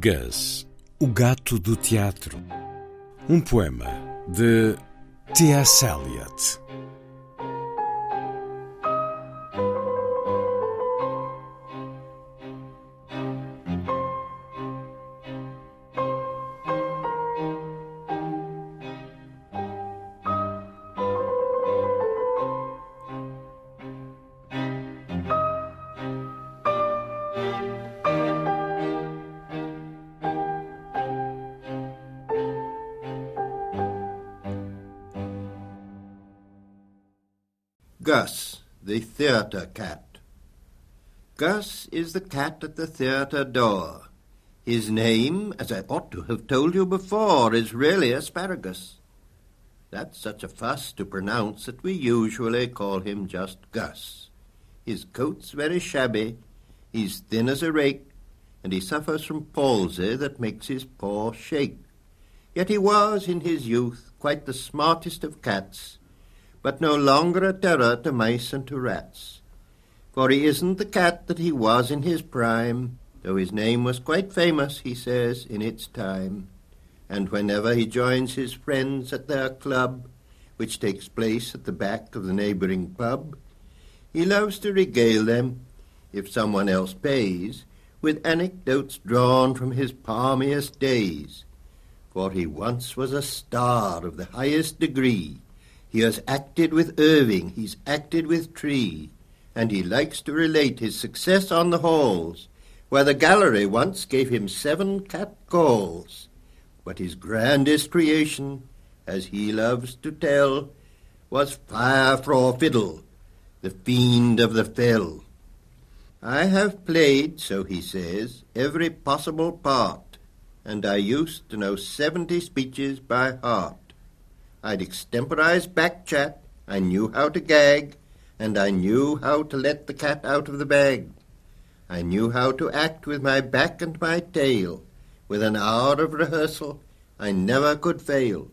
Gus, o gato do teatro. Um poema de T.S. Eliot. Gus, the theatre cat. Gus is the cat at the theatre door. His name, as I ought to have told you before, is really Asparagus. That's such a fuss to pronounce that we usually call him just Gus. His coat's very shabby, he's thin as a rake, and he suffers from palsy that makes his paw shake. Yet he was, in his youth, quite the smartest of cats, but no longer a terror to mice and to rats. For he isn't the cat that he was in his prime, though his name was quite famous, he says, in its time. And whenever he joins his friends at their club, which takes place at the back of the neighbouring pub, he loves to regale them, if someone else pays, with anecdotes drawn from his palmiest days. For he once was a star of the highest degree, he has acted with Irving, he's acted with Tree, and he likes to relate his success on the halls, where the gallery once gave him seven cat calls. But his grandest creation, as he loves to tell, was Fire Fra Fiddle, the fiend of the fell. I have played, so he says, every possible part, and I used to know seventy speeches by heart. I'd extemporize back chat, I knew how to gag, and I knew how to let the cat out of the bag. I knew how to act with my back and my tail. With an hour of rehearsal, I never could fail.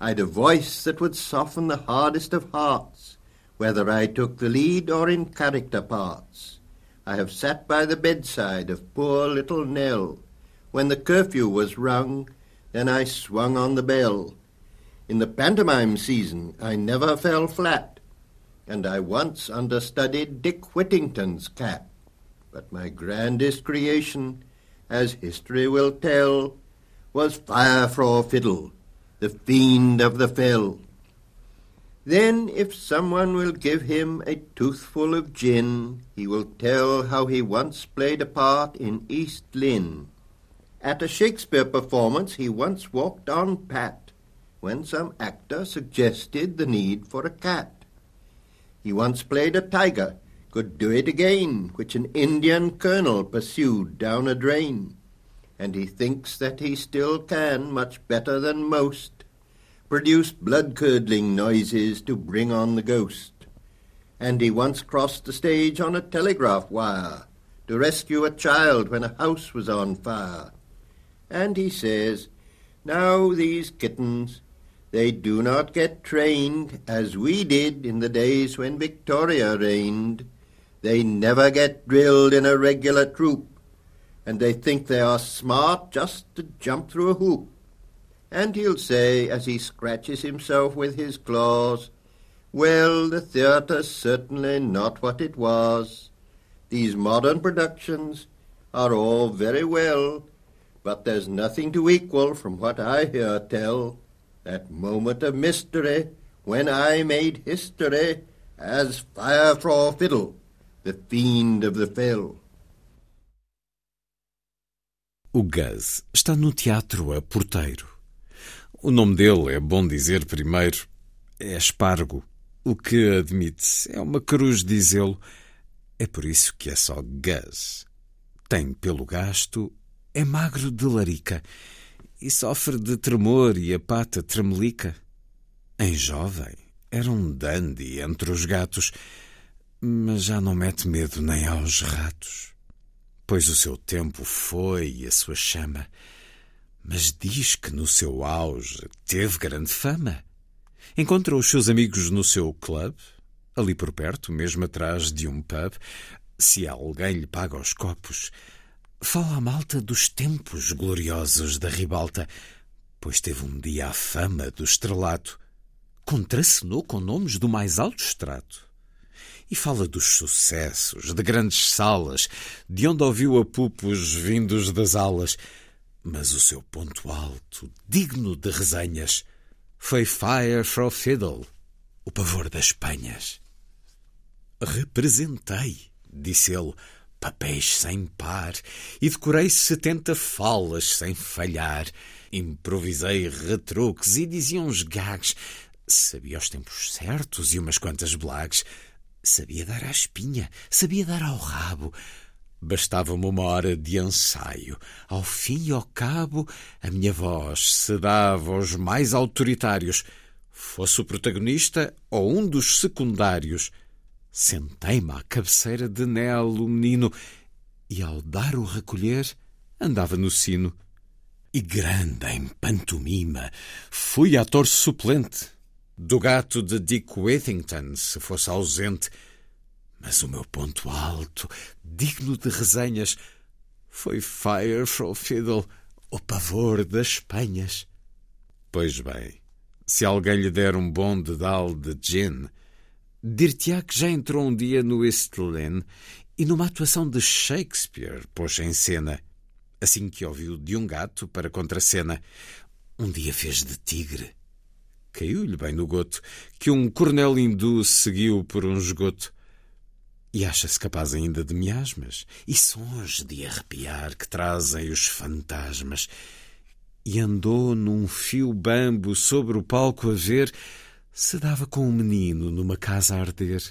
I'd a voice that would soften the hardest of hearts, whether I took the lead or in character parts. I have sat by the bedside of poor little Nell. When the curfew was rung, then I swung on the bell. In the pantomime season I never fell flat, and I once understudied Dick Whittington's cat. But my grandest creation, as history will tell, was Fire Fra Fiddle, the fiend of the fell. Then, if someone will give him a toothful of gin, he will tell how he once played a part in East Lynne. At a Shakespeare performance he once walked on Pat, when some actor suggested the need for a cat. He once played a tiger, could do it again, which an Indian colonel pursued down a drain. And he thinks that he still can, much better than most, produce blood-curdling noises to bring on the ghost. And he once crossed the stage on a telegraph wire to rescue a child when a house was on fire. And he says, now these kittens, they do not get trained as we did in the days when Victoria reigned. They never get drilled in a regular troop, and they think they are smart just to jump through a hoop. And he'll say, as he scratches himself with his claws, Well, the theatre's certainly not what it was. These modern productions are all very well, But there's nothing to equal, from what I hear tell, that moment of mystery when I made history as Fiddle, the fiend of the fell. O Gus está no teatro a porteiro. O nome dele, é bom dizer primeiro, é Espargo, o que admite é uma cruz dizê-lo. É por isso que é só Gus. Tem pelo gasto, é magro de larica e sofre de tremor e a pata tremelica. Em jovem, era um dandy entre os gatos, mas já não mete medo nem aos ratos. Pois o seu tempo foi e a sua chama, mas diz que no seu auge teve grande fama. Encontrou os seus amigos no seu club, ali por perto, mesmo atrás de um pub. Se alguém lhe paga os copos, fala a malta dos tempos gloriosos da ribalta, pois teve um dia a fama do estrelato. Contracenou com nomes do mais alto extrato. E fala dos sucessos, de grandes salas, de onde ouviu apupos vindos das alas. Mas o seu ponto alto, digno de resenhas, foi Fire for Fiddle, o pavor das penhas. Representei, disse ele, papéis sem par e decorei setenta falas sem falhar. Improvisei retruques e dizia uns gags. Sabia os tempos certos e umas quantas blagues. Sabia dar à espinha, sabia dar ao rabo. Bastava-me uma hora de ensaio. Ao fim e ao cabo, a minha voz se dava aos mais autoritários, fosse o protagonista ou um dos secundários. Sentei-me à cabeceira de Nelo, o menino, e ao dar o recolher, andava no sino. E grande em pantomima, fui ator suplente do gato de Dick Whittington, se fosse ausente. Mas o meu ponto alto, digno de resenhas, foi Fire from Fiddle, o pavor das penhas. Pois bem, se alguém lhe der um bom dedal de gin, Dir-te-á que já entrou um dia no East Lynne e numa atuação de Shakespeare pôs em cena, assim que ouviu de um gato para contracena. Um dia fez de tigre. Caiu-lhe bem no goto que um coronel hindu seguiu por um esgoto. E acha-se capaz ainda de miasmas e sons de arrepiar que trazem os fantasmas. E andou num fio bambo sobre o palco a ver se dava com um menino numa casa a arder.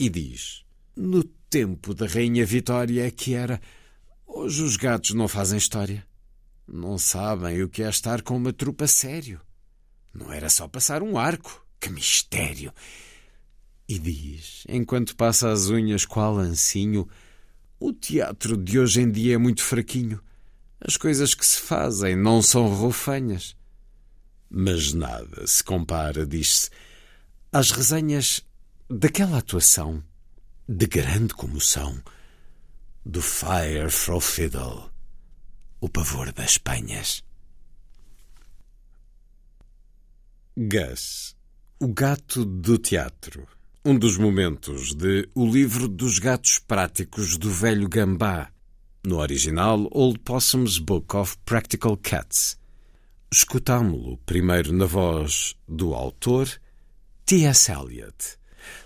E diz: No tempo da Rainha Vitória é que era. Hoje os gatos não fazem história. Não sabem o que é estar com uma trupa sério. Não era só passar um arco. Que mistério! E diz, enquanto passa as unhas qual ancinho, o teatro de hoje em dia é muito fraquinho. As coisas que se fazem não são roufanhas. Mas nada se compara, diz-se, às resenhas daquela atuação de grande comoção do Fire for Fiddle, o pavor das penhas. Gus, o gato do teatro. Um dos momentos de O Livro dos Gatos Práticos do Velho Gambá, no original Old Possum's Book of Practical Cats Escutámo-lo primeiro na voz do autor T.S. Eliot,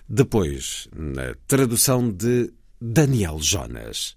depois na tradução de Daniel Jonas.